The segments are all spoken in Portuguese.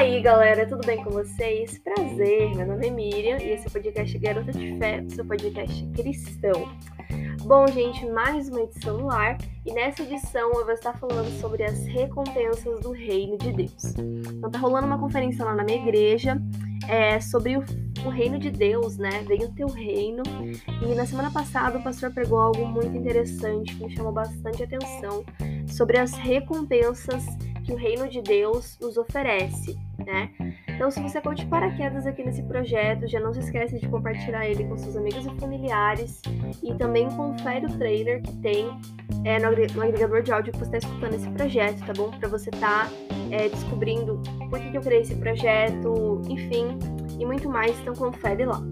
aí, galera, tudo bem com vocês? Prazer, meu nome é Miriam e esse é o podcast Garota de Fé, seu podcast cristão. Bom, gente, mais uma edição no ar e nessa edição eu vou estar falando sobre as recompensas do reino de Deus. Então, tá rolando uma conferência lá na minha igreja é, sobre o, o, reino de Deus, né? Vem o teu reino. E na semana passada o pastor pregou algo muito interessante que me chamou bastante atenção sobre as recompensas que o reino de Deus nos oferece, né? Então, se você curte paraquedas aqui nesse projeto, já não se esquece de compartilhar ele com seus amigos e familiares e também confere o trailer que tem é, no, agregador de áudio que você está escutando esse projeto, tá bom? Para você estar tá, é, descobrindo por que, que eu criei esse projeto, enfim, e muito mais, então confere lá.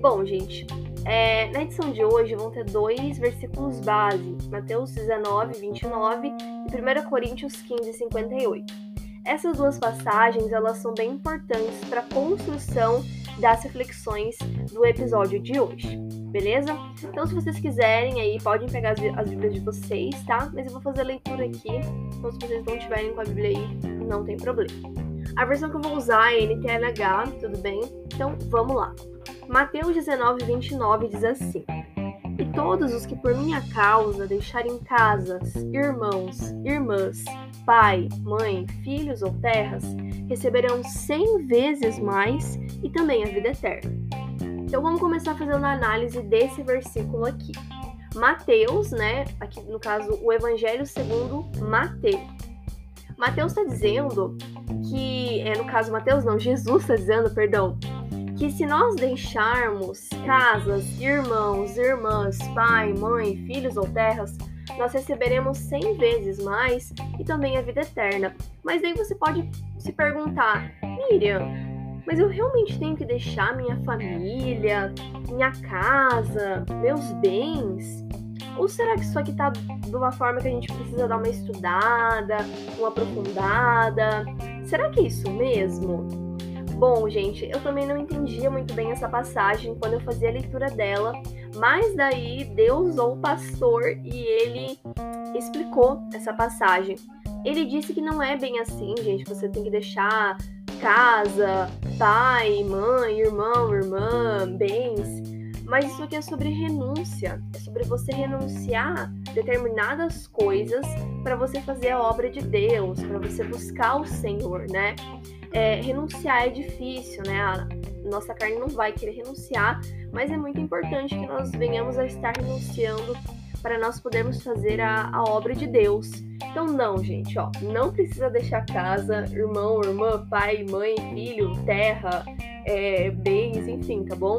Bom, gente, é, na edição de hoje vão ter dois versículos base, Mateus 19, 29 e 1 Coríntios 15, 58. Essas duas passagens elas são bem importantes para a construção das reflexões do episódio de hoje, beleza? Então, se vocês quiserem, aí podem pegar as, as Bíblias de vocês, tá? Mas eu vou fazer a leitura aqui, então se vocês não tiverem com a Bíblia aí, não tem problema. A versão que eu vou usar é NTLH, tudo bem? Então, vamos lá. Mateus 19, 29 diz assim: E todos os que por minha causa deixarem casas, irmãos, irmãs, pai, mãe, filhos ou terras, receberão cem vezes mais e também a vida eterna. Então vamos começar fazendo a análise desse versículo aqui. Mateus, né? Aqui no caso, o Evangelho segundo Mateus. Mateus está dizendo que, é, no caso, Mateus não, Jesus está dizendo, perdão, que se nós deixarmos casas, irmãos, irmãs, pai, mãe, filhos ou terras, nós receberemos cem vezes mais e também a vida eterna. Mas daí você pode se perguntar, Miriam, mas eu realmente tenho que deixar minha família, minha casa, meus bens? Ou será que isso aqui tá de uma forma que a gente precisa dar uma estudada, uma aprofundada? Será que é isso mesmo? Bom, gente, eu também não entendia muito bem essa passagem quando eu fazia a leitura dela, mas daí Deus usou o pastor e ele explicou essa passagem. Ele disse que não é bem assim, gente, você tem que deixar casa, pai, mãe, irmão, irmã, bens. Mas isso aqui é sobre renúncia, é sobre você renunciar determinadas coisas para você fazer a obra de Deus, para você buscar o Senhor, né? É, renunciar é difícil, né? A nossa carne não vai querer renunciar, mas é muito importante que nós venhamos a estar renunciando para nós podermos fazer a, a obra de Deus. Então, não, gente, ó, não precisa deixar casa, irmão, irmã, pai, mãe, filho, terra, é, bens, enfim, tá bom?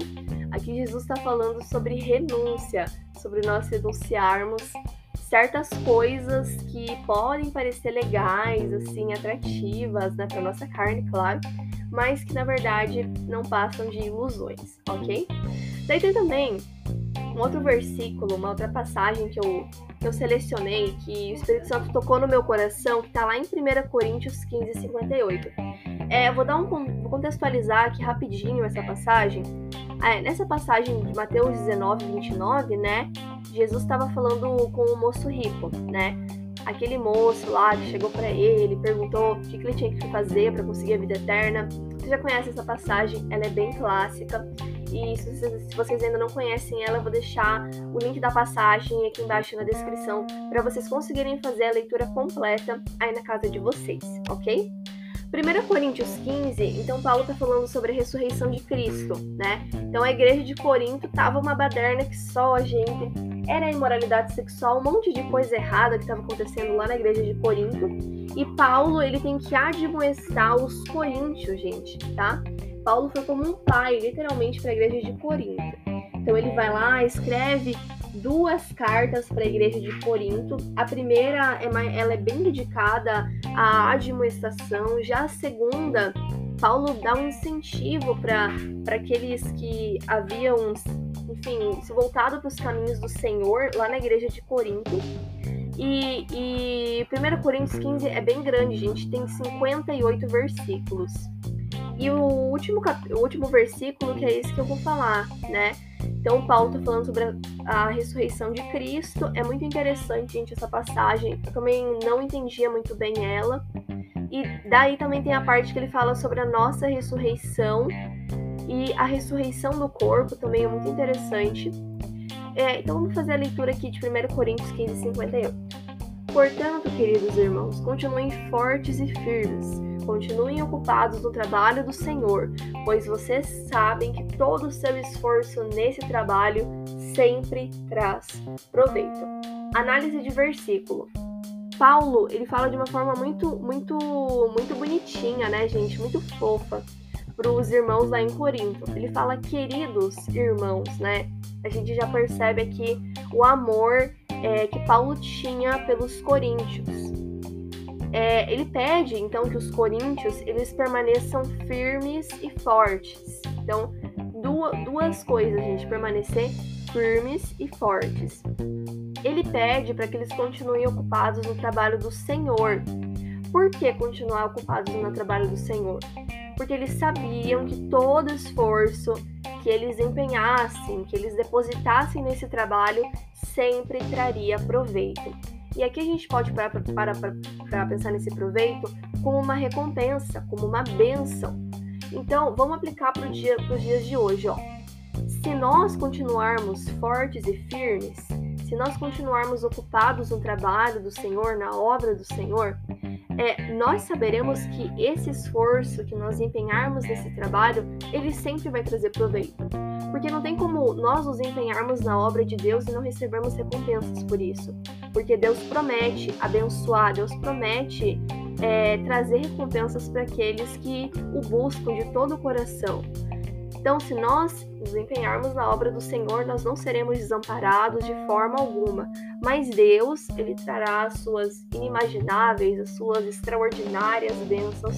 Aqui Jesus está falando sobre renúncia, sobre nós renunciarmos certas coisas que podem parecer legais, assim, atrativas, né, para nossa carne, claro, mas que na verdade não passam de ilusões, ok? Daí tem também um outro versículo, uma outra passagem que eu, que eu selecionei, que o Espírito Santo tocou no meu coração, que está lá em 1 Coríntios 15, 58. É, vou dar um vou contextualizar aqui rapidinho essa passagem. É, nessa passagem de Mateus 19, 29, né? Jesus estava falando com o moço rico, né? Aquele moço lá que chegou para ele, perguntou o que, ele tinha que fazer para conseguir a vida eterna. Você já conhece essa passagem? Ela é bem clássica. E se vocês, se vocês ainda não conhecem ela, eu vou deixar o link da passagem aqui embaixo na descrição para vocês conseguirem fazer a leitura completa aí na casa de vocês, ok? 1 Coríntios 15, então Paulo está falando sobre a ressurreição de Cristo, né? Então a igreja de Corinto tava uma baderna que só a gente era a imoralidade sexual, um monte de coisa errada que estava acontecendo lá na igreja de Corinto. E Paulo, ele tem que admoestar os coríntios, gente, tá? Paulo foi como um pai, literalmente, para a igreja de Corinto. Então ele vai lá, escreve duas cartas para a igreja de Corinto. A primeira é, ela é bem dedicada à admoestação, já a segunda, Paulo dá um incentivo para aqueles que haviam, enfim, se voltado para os caminhos do Senhor lá na igreja de Corinto. E, e 1 Coríntios 15 é bem grande, gente, tem 58 versículos. E o último, o último versículo, que é esse que eu vou falar, né? Então, Paulo está falando sobre a, a, ressurreição de Cristo. É muito interessante, gente, essa passagem. Eu também não entendia muito bem ela. E daí também tem a parte que ele fala sobre a nossa ressurreição e a ressurreição do corpo, também é muito interessante. É, então vamos fazer a leitura aqui de 1 Coríntios 15, 51. Portanto, queridos irmãos, continuem fortes e firmes, continuem ocupados no trabalho do Senhor, pois vocês sabem que todo o seu esforço nesse trabalho sempre traz proveito. Análise de versículo. Paulo, ele fala de uma forma muito, muito, muito bonitinha, né, gente? Muito fofa para os irmãos lá em Corinto. Ele fala, queridos irmãos, né? A gente já percebe aqui o amor é, que Paulo tinha pelos coríntios. É, ele pede, então, que os coríntios eles permaneçam firmes e fortes. Então, duas, duas coisas, gente, permanecer firmes e fortes ele pede para que eles continuem ocupados no trabalho do Senhor. Por que continuar ocupados no trabalho do Senhor? Porque eles sabiam que todo esforço que eles empenhassem, que eles depositassem nesse trabalho, sempre traria proveito. E aqui a gente pode parar para pensar nesse proveito como uma recompensa, como uma benção. Então, vamos aplicar para dia, os dias de hoje. Ó. Se nós continuarmos fortes e firmes, se nós continuarmos ocupados no trabalho do Senhor, na obra do Senhor, é, nós saberemos que esse esforço que nós empenharmos nesse trabalho, ele sempre vai trazer proveito. Porque não tem como nós nos empenharmos na obra de Deus e não recebermos recompensas por isso. Porque Deus promete abençoar, Deus promete é, trazer recompensas para aqueles que o buscam de todo o coração. Então, se nós nos empenharmos na obra do Senhor, nós não seremos desamparados de forma alguma. Mas Deus, ele trará as suas inimagináveis, as suas extraordinárias bênçãos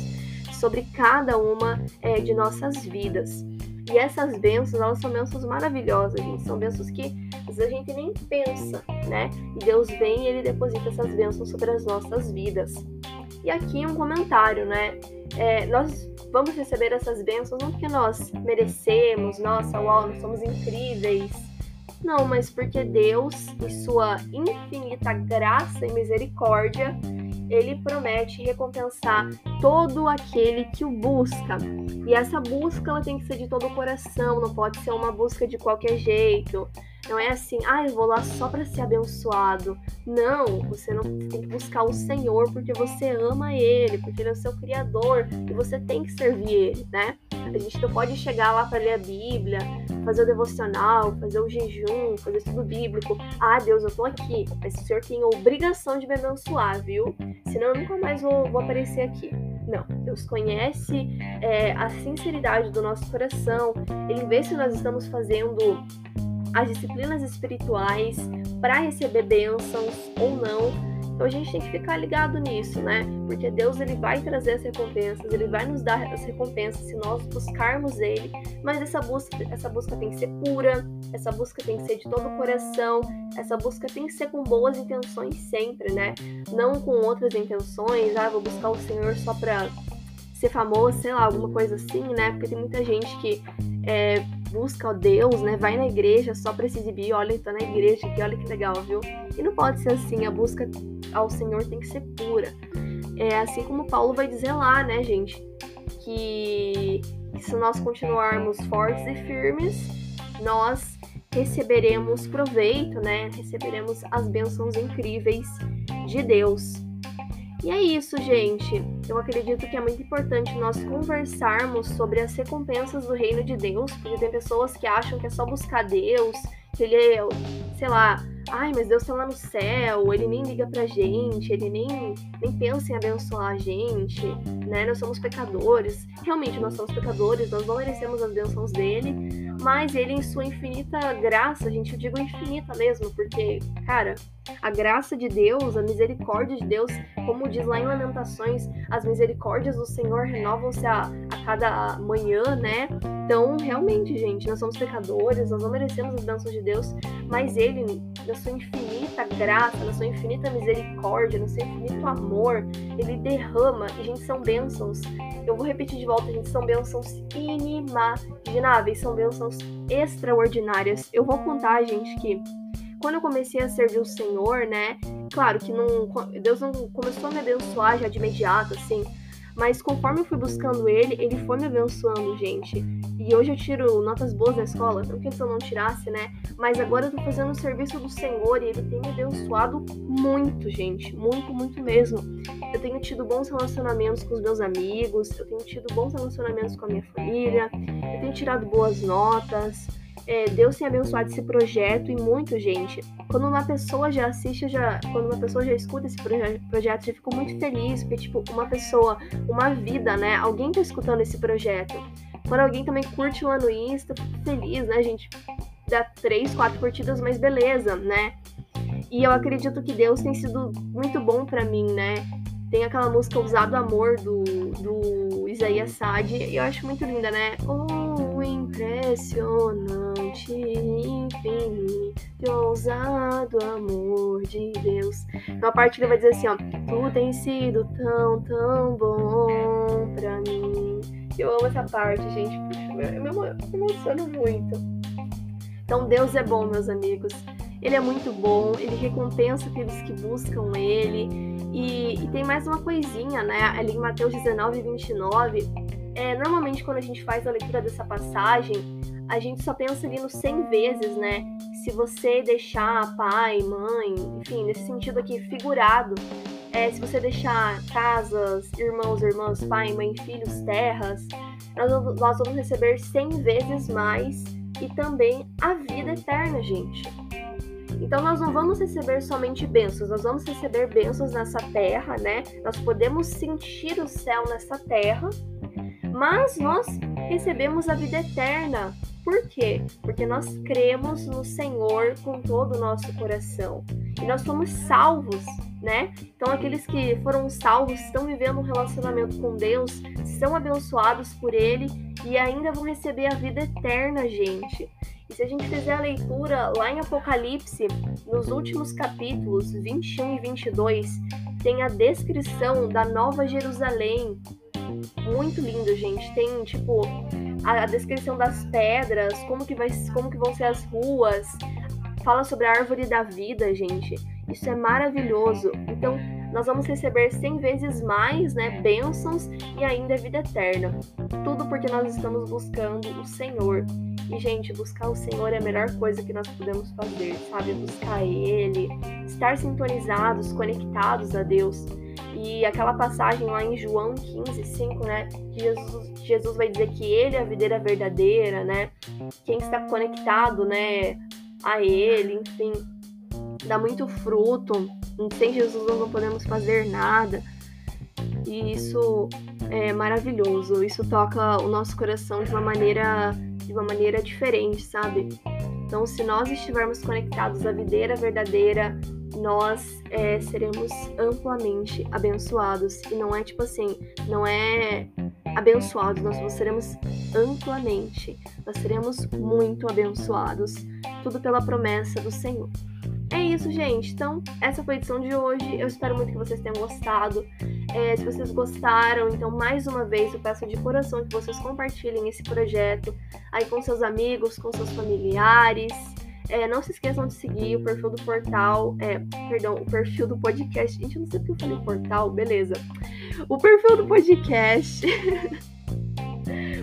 sobre cada uma é, de nossas vidas. E essas bênçãos, elas são bênçãos maravilhosas, gente. São bênçãos que a gente nem pensa, né? E Deus vem e ele deposita essas bênçãos sobre as nossas vidas. E aqui um comentário, né? É, nós vamos receber essas bênçãos não porque nós merecemos, nossa, uau, nós somos incríveis. Não, mas porque Deus, em sua infinita graça e misericórdia, ele promete recompensar todo aquele que o busca. E essa busca ela tem que ser de todo o coração, não pode ser uma busca de qualquer jeito. Não é assim, ah, eu vou lá só para ser abençoado. Não, você não você tem que buscar o Senhor porque você ama Ele, porque Ele é o seu Criador e você tem que servir Ele, né? A gente não pode chegar lá para ler a Bíblia, fazer o devocional, fazer o jejum, fazer estudo bíblico. Ah, Deus, eu tô aqui, mas o Senhor tem a obrigação de me abençoar, viu? Senão eu nunca mais vou, vou aparecer aqui. Não, Deus conhece é, a sinceridade do nosso coração, Ele vê se nós estamos fazendo as disciplinas espirituais para receber bênçãos ou não. Então a gente tem que ficar ligado nisso, né? Porque Deus ele vai trazer as recompensas, ele vai nos dar as recompensas se nós buscarmos ele, mas essa busca, essa busca tem que ser pura, essa busca tem que ser de todo o coração, essa busca tem que ser com boas intenções sempre, né? Não com outras intenções, ah, vou buscar o Senhor só para ser famoso, sei lá, alguma coisa assim, né? Porque tem muita gente que é, busca Deus, né? Vai na igreja só pra se exibir, olha, tô na igreja aqui, olha que legal, viu? E não pode ser assim, a busca ao Senhor tem que ser pura. É assim como Paulo vai dizer lá, né, gente? Que, que se nós continuarmos fortes e firmes, nós receberemos proveito, né? Receberemos as bênçãos incríveis de Deus. E é isso, gente. Eu acredito que é muito importante nós conversarmos sobre as recompensas do reino de Deus, porque tem pessoas que acham que é só buscar Deus, que ele é, sei lá, ai, mas Deus tá lá no céu, ele nem liga pra gente, ele nem, nem pensa em abençoar a gente, né? Nós somos pecadores. Realmente, nós somos pecadores, nós não merecemos as bênçãos dele, mas ele, em sua infinita graça, gente, eu digo infinita mesmo, porque, cara, a graça de Deus, a misericórdia de Deus, como diz lá em Lamentações, as misericórdias do Senhor renovam-se a, cada manhã, né? Então, realmente, gente, nós somos pecadores, nós não merecemos as bênçãos de Deus, mas Ele, na sua infinita graça, na sua infinita misericórdia, no seu infinito amor, Ele derrama, e, gente, são bênçãos eu vou repetir de volta, gente, são bênçãos inimagináveis, são bênçãos extraordinárias. Eu vou contar, gente, que quando eu comecei a servir o Senhor, né? Claro que não, Deus não começou a me abençoar já de imediato, assim. Mas conforme eu fui buscando ele, ele foi me abençoando, gente. E hoje eu tiro notas boas na escola, não que se eu não tirasse, né? Mas agora eu tô fazendo o serviço do Senhor e ele tem me abençoado muito, gente. Muito, muito mesmo. Eu tenho tido bons relacionamentos com os meus amigos, eu tenho tido bons relacionamentos com a minha família, eu tenho tirado boas notas. É, Deus tem abençoado esse projeto e muito, gente. Quando uma pessoa já assiste, já, quando uma pessoa já escuta esse proje projeto, já fico muito feliz, porque, tipo, uma pessoa, uma vida, né? Alguém tá escutando esse projeto. Quando alguém também curte lá no Insta, fico feliz, né, gente? Dá três, quatro curtidas, mas beleza, né? E eu acredito que Deus tem sido muito bom para mim, né? Tem aquela música Usado Amor do, do Isaías Sade, e eu acho muito linda, né? Oh, impressionante, infinito, ousado amor de Deus. Uma parte que ele vai dizer assim, ó, tu tens sido tão, tão bom pra mim. Eu amo essa parte, gente. Eu me emociono muito. Então, Deus é bom, meus amigos. Ele é muito bom, ele recompensa aqueles que buscam ele. E, e tem mais uma coisinha, né? Ali em Mateus 19, 29. É, normalmente, quando a gente faz a leitura dessa passagem, a gente só pensa ali no 100 vezes, né? Se você deixar pai, mãe, enfim, nesse sentido aqui figurado, é, se você deixar casas, irmãos, irmãs, pai, mãe, filhos, terras, nós, nós vamos receber 100 vezes mais e também a vida eterna, gente. Então nós não vamos receber somente bênçãos, nós vamos receber bênçãos nessa terra, né? Nós podemos sentir o céu nessa terra, mas nós recebemos a vida eterna. Por quê? Porque nós cremos no Senhor com todo o nosso coração. E nós somos salvos né? Então, aqueles que foram salvos, estão vivendo um relacionamento com Deus, são abençoados por Ele e ainda vão receber a vida eterna, gente. E se a gente fizer a leitura lá em Apocalipse, nos últimos capítulos 21 e 22, tem a descrição da Nova Jerusalém. Muito lindo, gente. Tem, tipo, a, descrição das pedras, como que, vai, como que vão ser as ruas. Fala sobre a árvore da vida, gente isso é maravilhoso. Então, nós vamos receber 100 vezes mais, né, bênçãos e ainda vida eterna. Tudo porque nós estamos buscando o Senhor. E, gente, buscar o Senhor é a melhor coisa que nós podemos fazer, sabe? Buscar Ele, estar sintonizados, conectados a Deus. E aquela passagem lá em João 15, 5, né? Que Jesus, Jesus vai dizer que Ele é a videira verdadeira, né? Quem está conectado, né? A Ele, enfim dá muito fruto. Sem Jesus nós não podemos fazer nada. E isso é maravilhoso. Isso toca o nosso coração de uma maneira de uma maneira diferente, sabe? Então, se nós estivermos conectados à videira verdadeira, nós é, seremos amplamente abençoados. E não é tipo assim, não é abençoados, nós seremos amplamente, nós seremos muito abençoados. Tudo pela promessa do Senhor. É isso, gente. Então, essa foi a edição de hoje. Eu espero muito que vocês tenham gostado. É, se vocês gostaram, então, mais uma vez, eu peço de coração que vocês compartilhem esse projeto aí com seus amigos, com seus familiares. É, não se esqueçam de seguir o perfil do portal, é, perdão, o perfil do podcast. Gente, eu não sei porque eu falei portal, beleza. O perfil do podcast.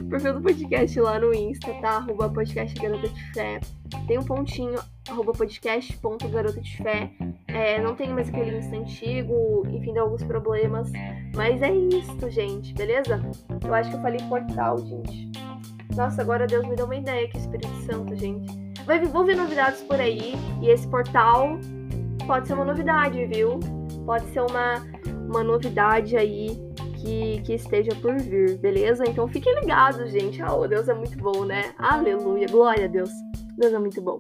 o perfil do podcast lá no Insta, tá? Arroba podcast Garota de Fé. Tem um pontinho arroba podcast.garota de fé. É, não tem mais aquele Insta antigo, enfim, deu alguns problemas. Mas é isso, gente, beleza? Eu acho que eu falei portal, gente. Nossa, agora Deus me deu uma ideia que Espírito Santo, gente. Vai, vão vir novidades por aí. E esse portal pode ser uma novidade, viu? Pode ser uma, uma novidade aí que, que esteja por vir, beleza? Então fiquem ligados, gente. Oh, Deus é muito bom, né? Aleluia, glória a Deus. Deus é muito bom.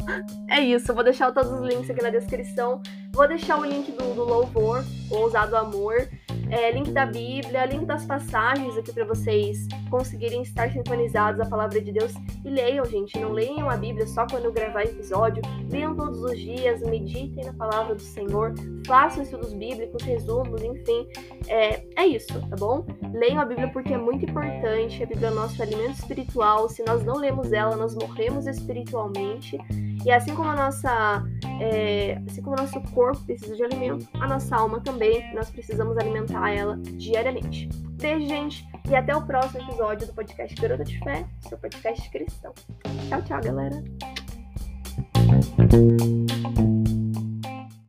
É isso, vou deixar todos os links aqui na descrição. Vou deixar o link do, do louvor, o ousado amor, é, link da Bíblia, link das passagens aqui para vocês conseguirem estar sintonizados à palavra de Deus. E leiam, gente, não leiam a Bíblia só quando gravar episódio. Leiam todos os dias, meditem na palavra do Senhor, façam estudos bíblicos, resumos, enfim. É, é isso, tá bom? Leiam a Bíblia porque é muito importante. A Bíblia é nosso alimento espiritual. Se nós não lemos ela, nós morremos espiritualmente. E assim como a nossa, é, assim como o nosso corpo precisa de alimento, a nossa alma também, nós precisamos alimentar ela diariamente. Beijo, gente, e até o próximo episódio do podcast Garota de Fé, seu podcast cristão. Tchau, tchau, galera.